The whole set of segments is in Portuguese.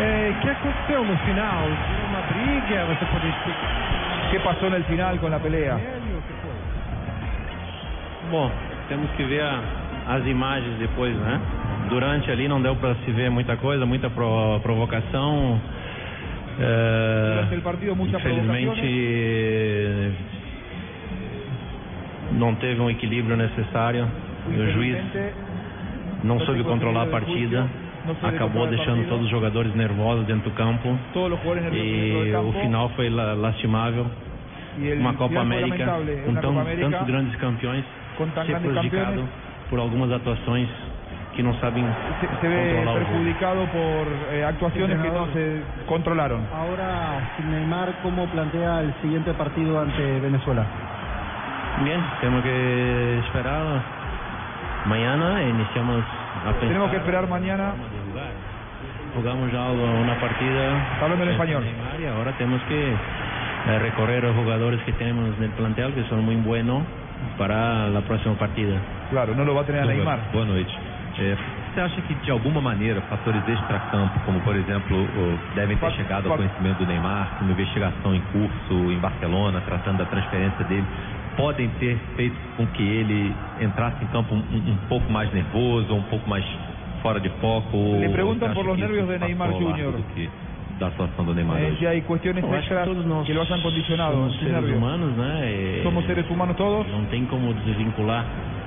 É, o que aconteceu no final? Uma briga? Você pode explicar? O que passou no final com a pelea? Bom, temos que ver a, as imagens depois, né? Durante ali não deu para se ver muita coisa, muita pro, provocação. É, Durante el partido, infelizmente não teve um equilíbrio necessário. O juiz não soube controlar a partida. Acabou deixando todos os jogadores nervosos dentro do campo. Todos os jogadores nerviosos dentro E o final foi la- lastimável. Uma Copa América com tão, tantos grandes campeões ser prejudicado por algumas atuações que não sabem se, se ve o jogo. perjudicado por eh, actuaciones que no se controlaron. Ahora, sin Neymar, ¿cómo plantea el siguiente partido ante Venezuela? Bien, temos que esperar. Mañana iniciamos Tenemos que esperar mañana. Jugamos já uma partida. Está hablando en español. Y ahora temos que eh, recorrer os jogadores que temos no plantel, que são muito buenos para a próxima partida. Claro, no lo va a tener Neymar. Boa noite. É, você acha que de alguma maneira fatores extracampo, como por exemplo, devem ter chegado ao conhecimento do Neymar, uma investigação em curso em Barcelona, tratando da transferência dele, podem ter feito com que ele entrasse em campo um, um- pouco mais nervoso, um pouco mais fora de foco? Le ou preguntan você por los que isso nervios de Neymar Jr.? do que da atuação do Neymar Eh, hoje? hay cuestiones Eu que extras todos nós que lo hayan condicionado. somos seres nervios. humanos, né? E Somos seres humanos todos. Não tem como desvincular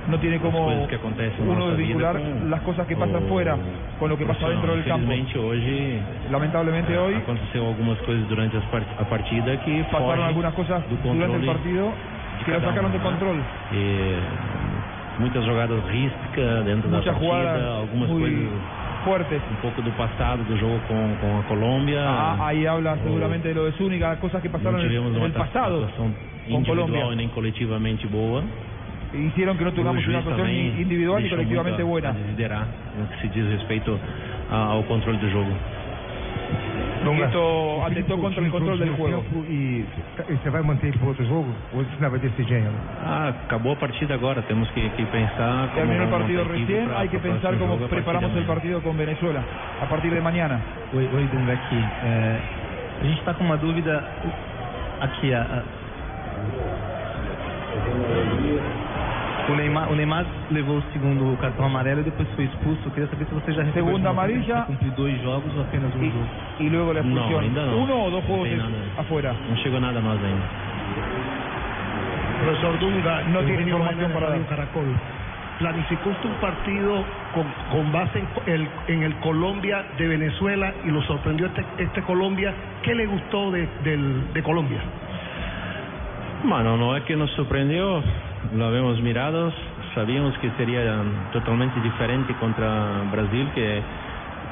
No tiene as como coisas que uno desvincular com las cosas que pasan o fuera con lo que pasa dentro del campo. Infelizmente hoje Lamentablemente hoy aconteceu algumas coisas durante as part- a partida que pasaron algunas cosas do durante el controle partido cada sacaron um, de né? control. E, muitas jogadas riscas dentro da partida, algumas coisas fuertes. um pouco do passado do jogo com, com a Colômbia. Ah, ahí habla seguramente de lo de Zúñiga, cosas que pasaron en, en uma el pasado atuação con Colombia. e nem coletivamente boa. Hicieron que no tengamos una actuación ni individual deixou colectivamente buena. a desiderar no que se diz respeito ao controle do jogo. Y esto atentó contra el control del juego. E você vai manter para outro jogo? Ou você vai decidir ainda? Ah, acabou a partida agora, temos que, que pensar como el vamos partido recién, pra- hay que pensar jogo partir preparamos amanhã. partido con Venezuela a partir de mañana. Oi, oi aqui. É, a gente está com uma dúvida aqui. A, a- O, Neymar, o Neymar levou o segundo cartão amarelo e depois foi expulso. Eu queria saber se você já recebeu Segunda amarilla. de cumprir dois jogos ou apenas um Y, jogo. y luego la expulsión. No, ainda no. Uno o dos juegos Tem es- nada. afuera. Não chegou nada a nós ainda. Profesor Dunga, No tiene información para dar. Caracol. ¿Planificó usted un partido con, con base en, el, en el Colombia de Venezuela y lo sorprendió este, este Colombia? ¿Qué le gustó de, del- de Colombia? Mano, não é que nos surpreendeu, lo habíamos mirado, sabíamos que seria totalmente diferente contra Brasil, que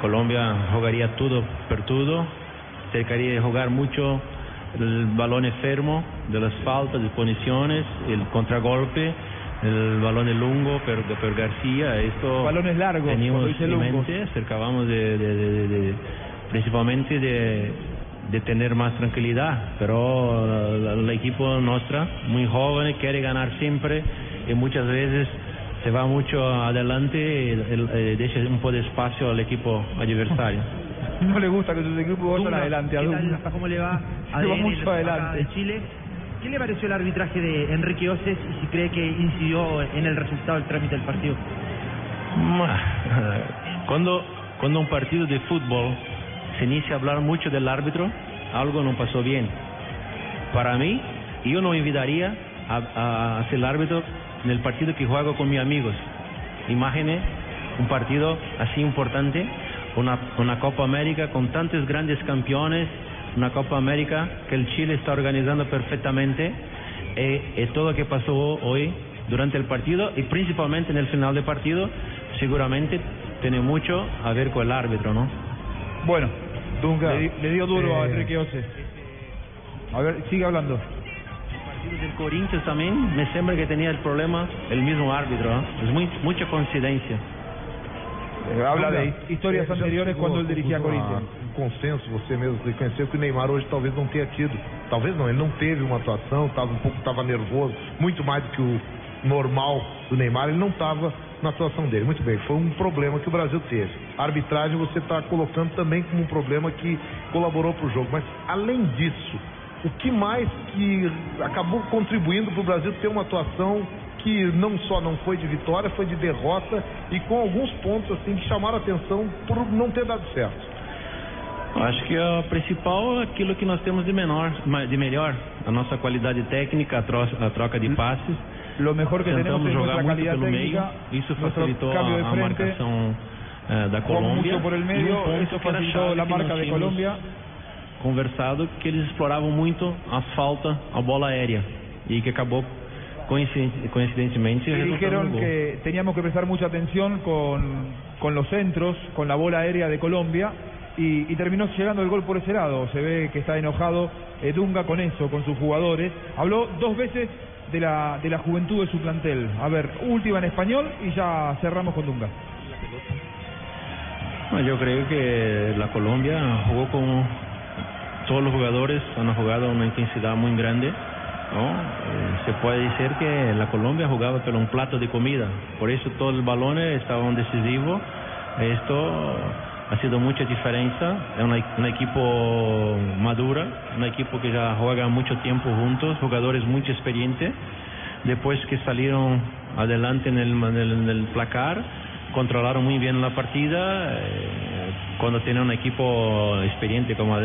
Colômbia jogaria tudo por tudo, cercaria jogar muito el balón enfermo de las faltas, de puniciones, el contragolpe, el balón lungo por, por García, esto Balones largos, teníamos en mente, cercábamos de, de- de- de- de- principalmente de, de tener más tranquilidad, pero la- el equipo nuestra, muy joven, quiere ganar siempre y muchas veces se va mucho adelante y el- deja un poco de espacio al equipo adversario. No le gusta que sus equipos vayan adelante a. ¿Cómo le va? Se va ADN, mucho adelante. de Chile. ¿Qué le pareció el arbitraje de Enrique Oces y si cree que incidió en el resultado del trámite del partido? Cuando, cuando un partido de fútbol se inicia a hablar mucho del árbitro, algo no pasó bien. Para mí, yo no invitaría a, ser árbitro en el partido que juego con mis amigos. Imagine un partido así importante, una, una Copa América con tantos grandes campeones, una Copa América que el Chile está organizando perfectamente, eh, eh, todo lo que pasó hoy durante el partido y principalmente en el final del partido, seguramente tiene mucho a ver con el árbitro, ¿no? Bueno, Dunga, le, le dio duro a eh, Enrique Oces. A ver, sigue hablando. partido del Corinthians también me sembra que tenía el problema el mismo árbitro, ¿no? es muy, mucha coincidencia. Eh, habla de eh, já anteriores quando a ele dirigia a Corinthians. Um consenso, você mesmo reconheceu que o Neymar hoje talvez não tenha tido. Talvez não, ele não teve uma atuação, estava um pouco, estava nervoso, muito mais do que o normal do Neymar. Ele não estava na atuação dele. Muito bem, foi um problema que o Brasil teve. A arbitragem você está colocando também como um problema que colaborou para o jogo. Mas além disso, o que mais que acabou contribuindo para o Brasil ter uma atuação que não só não foi de vitória, foi de derrota e com alguns pontos assim que chamaram atenção por não ter dado certo. Acho que o principal é aquilo que nós temos de menor, de melhor, a nossa qualidade técnica, a, tro a troca de passes. Lo mejor que Tentamos tenemos jogar muito pelo técnica, meio, isso facilitou a, de a frente, marcação eh, da Colômbia. por el e um medio, facilitó chave la que marca de Colombia. Conversado que eles exploravam muito a falta, a bola aérea e que acabou coinciden- coincidentemente Y dijeron que teníamos que prestar mucha atención con, con los centros, con la bola aérea de Colombia y, y terminó llegando el gol por ese lado. Se ve que está enojado eh, Dunga con eso, con sus jugadores. Habló dos veces de la, de la juventud de su plantel. A ver, última en español y ya cerramos con Dunga. Bueno, Yo creo que la Colombia jugó con todos los jugadores, han jugado una intensidad muy grande. ¿no? Eh, se puede decir que la Colombia jugaba por un plato de comida, por eso todos los balones estaban decisivos. Esto ha sido mucha diferencia. Es un equipo madura, un equipo que ya juega mucho tiempo juntos, jugadores muy experientes. Después que salieron adelante en el, en el- placar, controlaron muy bien la partida eh, cuando tiene un equipo experiente como.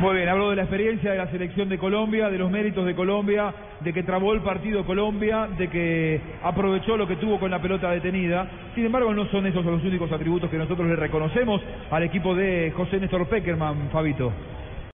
Muy bien, habló de la experiencia de la selección de Colombia, de los méritos de Colombia, de que trabó el partido Colombia, de que aprovechó lo que tuvo con la pelota detenida. Sin embargo, no son esos los únicos atributos que nosotros le reconocemos al equipo de José Néstor Peckerman, Fabito.